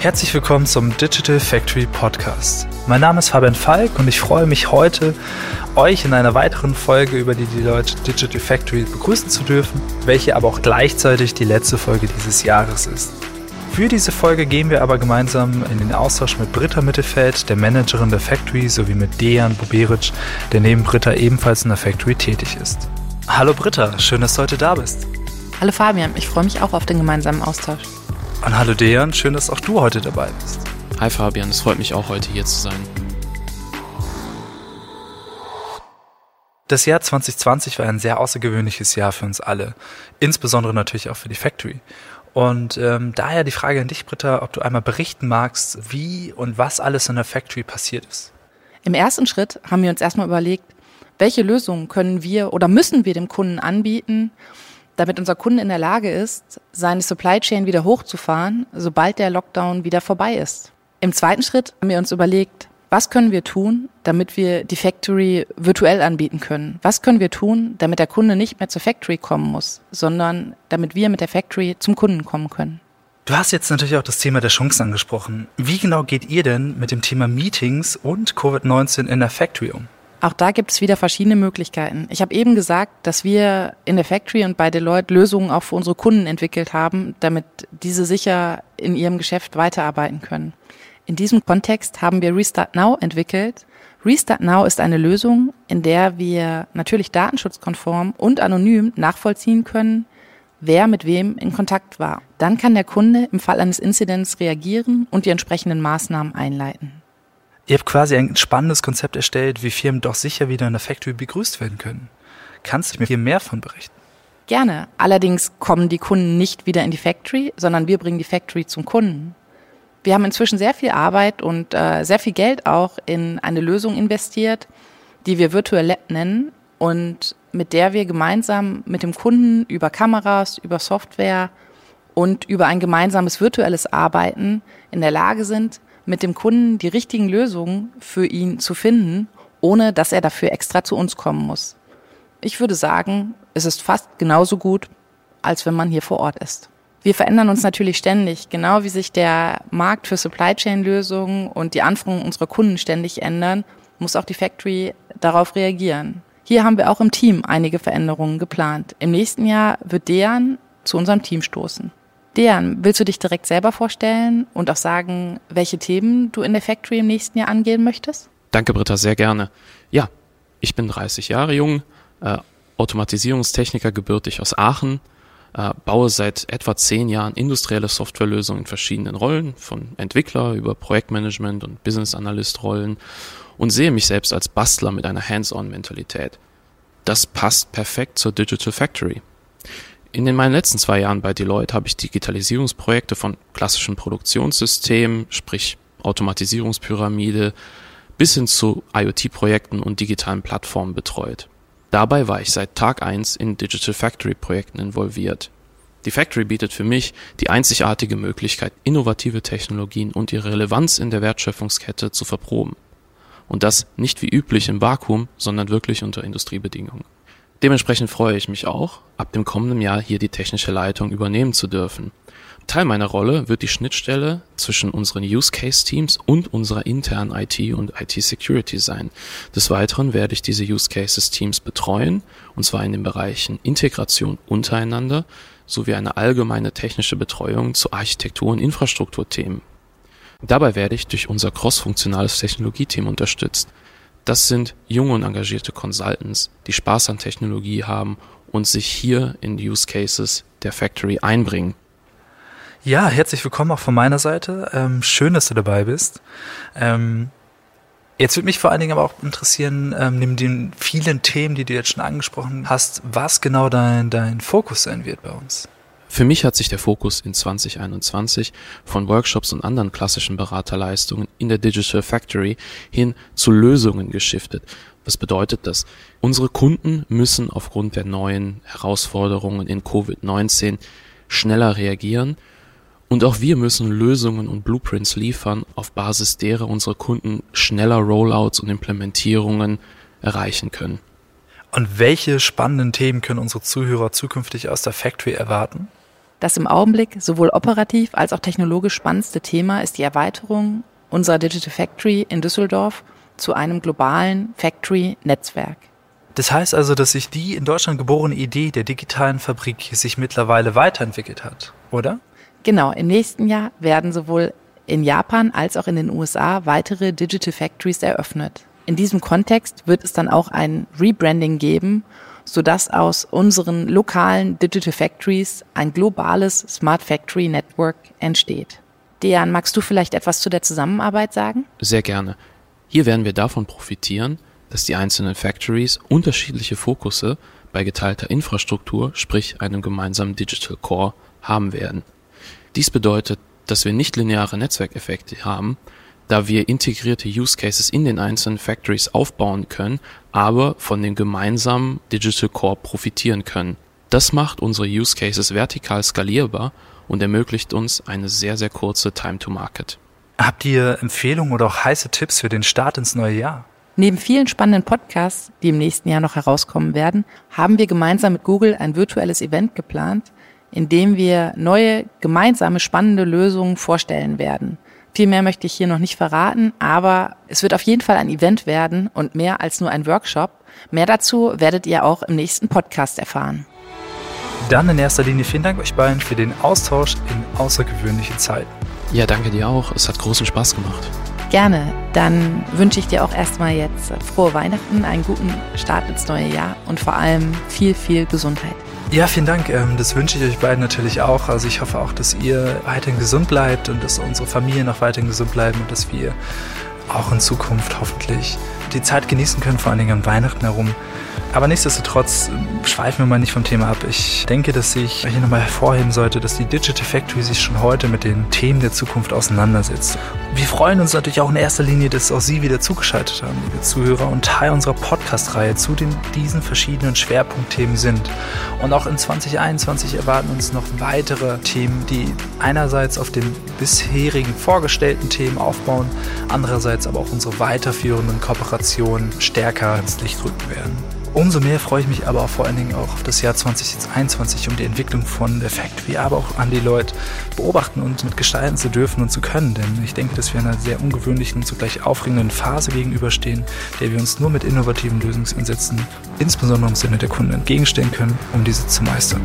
Herzlich willkommen zum Digital Factory Podcast. Mein Name ist Fabian Falk und ich freue mich heute, euch in einer weiteren Folge über die Deloitte Digital Factory begrüßen zu dürfen, welche aber auch gleichzeitig die letzte Folge dieses Jahres ist. Für diese Folge gehen wir aber gemeinsam in den Austausch mit Britta Mittelfeld, der Managerin der Factory, sowie mit Dejan Buberic, der neben Britta ebenfalls in der Factory tätig ist. Hallo Britta, schön, dass du heute da bist. Hallo Fabian, ich freue mich auch auf den gemeinsamen Austausch. Und hallo Dejan, schön, dass auch du heute dabei bist. Hi Fabian, es freut mich auch heute hier zu sein. Das Jahr 2020 war ein sehr außergewöhnliches Jahr für uns alle, insbesondere natürlich auch für die Factory. Und ähm, daher die Frage an dich, Britta, ob du einmal berichten magst, wie und was alles in der Factory passiert ist. Im ersten Schritt haben wir uns erstmal überlegt, welche Lösungen können wir oder müssen wir dem Kunden anbieten, damit unser Kunde in der Lage ist, seine Supply Chain wieder hochzufahren, sobald der Lockdown wieder vorbei ist. Im zweiten Schritt haben wir uns überlegt, was können wir tun, damit wir die Factory virtuell anbieten können? Was können wir tun, damit der Kunde nicht mehr zur Factory kommen muss, sondern damit wir mit der Factory zum Kunden kommen können? Du hast jetzt natürlich auch das Thema der Chancen angesprochen. Wie genau geht ihr denn mit dem Thema Meetings und Covid-19 in der Factory um? Auch da gibt es wieder verschiedene Möglichkeiten. Ich habe eben gesagt, dass wir in der Factory und bei Deloitte Lösungen auch für unsere Kunden entwickelt haben, damit diese sicher in ihrem Geschäft weiterarbeiten können. In diesem Kontext haben wir Restart Now entwickelt. Restart Now ist eine Lösung, in der wir natürlich datenschutzkonform und anonym nachvollziehen können, wer mit wem in Kontakt war. Dann kann der Kunde im Fall eines Inzidents reagieren und die entsprechenden Maßnahmen einleiten. Ihr habt quasi ein spannendes Konzept erstellt, wie Firmen doch sicher wieder in der Factory begrüßt werden können. Kannst du mir hier mehr von berichten? Gerne. Allerdings kommen die Kunden nicht wieder in die Factory, sondern wir bringen die Factory zum Kunden. Wir haben inzwischen sehr viel Arbeit und äh, sehr viel Geld auch in eine Lösung investiert, die wir Virtual Lab nennen und mit der wir gemeinsam mit dem Kunden über Kameras, über Software und über ein gemeinsames virtuelles Arbeiten in der Lage sind, mit dem Kunden die richtigen Lösungen für ihn zu finden, ohne dass er dafür extra zu uns kommen muss. Ich würde sagen, es ist fast genauso gut, als wenn man hier vor Ort ist. Wir verändern uns natürlich ständig, genau wie sich der Markt für Supply Chain Lösungen und die Anforderungen unserer Kunden ständig ändern, muss auch die Factory darauf reagieren. Hier haben wir auch im Team einige Veränderungen geplant. Im nächsten Jahr wird Dejan zu unserem Team stoßen. Dejan, willst du dich direkt selber vorstellen und auch sagen, welche Themen du in der Factory im nächsten Jahr angehen möchtest? Danke, Britta, sehr gerne. Ja, ich bin 30 Jahre jung, äh, Automatisierungstechniker gebürtig aus Aachen, äh, baue seit etwa zehn Jahren industrielle Softwarelösungen in verschiedenen Rollen, von Entwickler über Projektmanagement und Business Analyst Rollen und sehe mich selbst als Bastler mit einer Hands-on-Mentalität. Das passt perfekt zur Digital Factory. In den meinen letzten zwei Jahren bei Deloitte habe ich Digitalisierungsprojekte von klassischen Produktionssystemen, sprich Automatisierungspyramide, bis hin zu IoT-Projekten und digitalen Plattformen betreut. Dabei war ich seit Tag eins in Digital Factory Projekten involviert. Die Factory bietet für mich die einzigartige Möglichkeit, innovative Technologien und ihre Relevanz in der Wertschöpfungskette zu verproben. Und das nicht wie üblich im Vakuum, sondern wirklich unter Industriebedingungen. Dementsprechend freue ich mich auch, ab dem kommenden Jahr hier die technische Leitung übernehmen zu dürfen. Teil meiner Rolle wird die Schnittstelle zwischen unseren Use Case Teams und unserer internen IT und IT Security sein. Des Weiteren werde ich diese Use Cases Teams betreuen, und zwar in den Bereichen Integration untereinander sowie eine allgemeine technische Betreuung zu Architektur- und Infrastrukturthemen. Dabei werde ich durch unser crossfunktionales Technologieteam unterstützt. Das sind junge und engagierte Consultants, die Spaß an Technologie haben und sich hier in die Use Cases der Factory einbringen. Ja, herzlich willkommen auch von meiner Seite. Ähm, schön, dass du dabei bist. Ähm, jetzt würde mich vor allen Dingen aber auch interessieren, ähm, neben den vielen Themen, die du jetzt schon angesprochen hast, was genau dein, dein Fokus sein wird bei uns. Für mich hat sich der Fokus in 2021 von Workshops und anderen klassischen Beraterleistungen in der Digital Factory hin zu Lösungen geschiftet. Was bedeutet das? Unsere Kunden müssen aufgrund der neuen Herausforderungen in Covid-19 schneller reagieren und auch wir müssen Lösungen und Blueprints liefern, auf Basis derer unsere Kunden schneller Rollouts und Implementierungen erreichen können. Und welche spannenden Themen können unsere Zuhörer zukünftig aus der Factory erwarten? Das im Augenblick sowohl operativ als auch technologisch spannendste Thema ist die Erweiterung unserer Digital Factory in Düsseldorf zu einem globalen Factory-Netzwerk. Das heißt also, dass sich die in Deutschland geborene Idee der digitalen Fabrik sich mittlerweile weiterentwickelt hat, oder? Genau, im nächsten Jahr werden sowohl in Japan als auch in den USA weitere Digital Factories eröffnet. In diesem Kontext wird es dann auch ein Rebranding geben, sodass aus unseren lokalen Digital Factories ein globales Smart Factory Network entsteht. Dejan, magst du vielleicht etwas zu der Zusammenarbeit sagen? Sehr gerne. Hier werden wir davon profitieren, dass die einzelnen Factories unterschiedliche Fokusse bei geteilter Infrastruktur, sprich einem gemeinsamen Digital Core, haben werden. Dies bedeutet, dass wir nicht lineare Netzwerkeffekte haben, da wir integrierte Use Cases in den einzelnen Factories aufbauen können, aber von dem gemeinsamen Digital Core profitieren können. Das macht unsere Use Cases vertikal skalierbar und ermöglicht uns eine sehr, sehr kurze Time to Market. Habt ihr Empfehlungen oder auch heiße Tipps für den Start ins neue Jahr? Neben vielen spannenden Podcasts, die im nächsten Jahr noch herauskommen werden, haben wir gemeinsam mit Google ein virtuelles Event geplant, in dem wir neue, gemeinsame, spannende Lösungen vorstellen werden. Viel mehr möchte ich hier noch nicht verraten, aber es wird auf jeden Fall ein Event werden und mehr als nur ein Workshop. Mehr dazu werdet ihr auch im nächsten Podcast erfahren. Dann in erster Linie vielen Dank euch beiden für den Austausch in außergewöhnlichen Zeiten. Ja, danke dir auch. Es hat großen Spaß gemacht. Gerne. Dann wünsche ich dir auch erstmal jetzt frohe Weihnachten, einen guten Start ins neue Jahr und vor allem viel, viel Gesundheit. Ja, vielen Dank. Ähm, das wünsche ich euch beiden natürlich auch. Also ich hoffe auch, dass ihr weiterhin gesund bleibt und dass unsere Familien auch weiterhin gesund bleiben und dass wir auch in Zukunft hoffentlich die Zeit genießen können, vor allen Dingen an Weihnachten herum. Aber nichtsdestotrotz schweifen wir mal nicht vom Thema ab. Ich denke, dass ich hier nochmal hervorheben sollte, dass die Digital Factory sich schon heute mit den Themen der Zukunft auseinandersetzt. Wir freuen uns natürlich auch in erster Linie, dass auch Sie wieder zugeschaltet haben, liebe Zuhörer, und Teil unserer Podcast-Reihe zu den, diesen verschiedenen Schwerpunktthemen sind. Und auch in 2021 erwarten uns noch weitere Themen, die einerseits auf den bisherigen vorgestellten Themen aufbauen, andererseits aber auch unsere weiterführenden Kooperationen stärker ins Licht rücken werden. Umso mehr freue ich mich aber auch vor allen Dingen auch auf das Jahr 2021, um die Entwicklung von der Factory, aber auch an die Leute beobachten und mitgestalten zu dürfen und zu können. Denn ich denke, dass wir einer sehr ungewöhnlichen und zugleich aufregenden Phase gegenüberstehen, der wir uns nur mit innovativen Lösungsansätzen, insbesondere im Sinne der Kunden, entgegenstellen können, um diese zu meistern.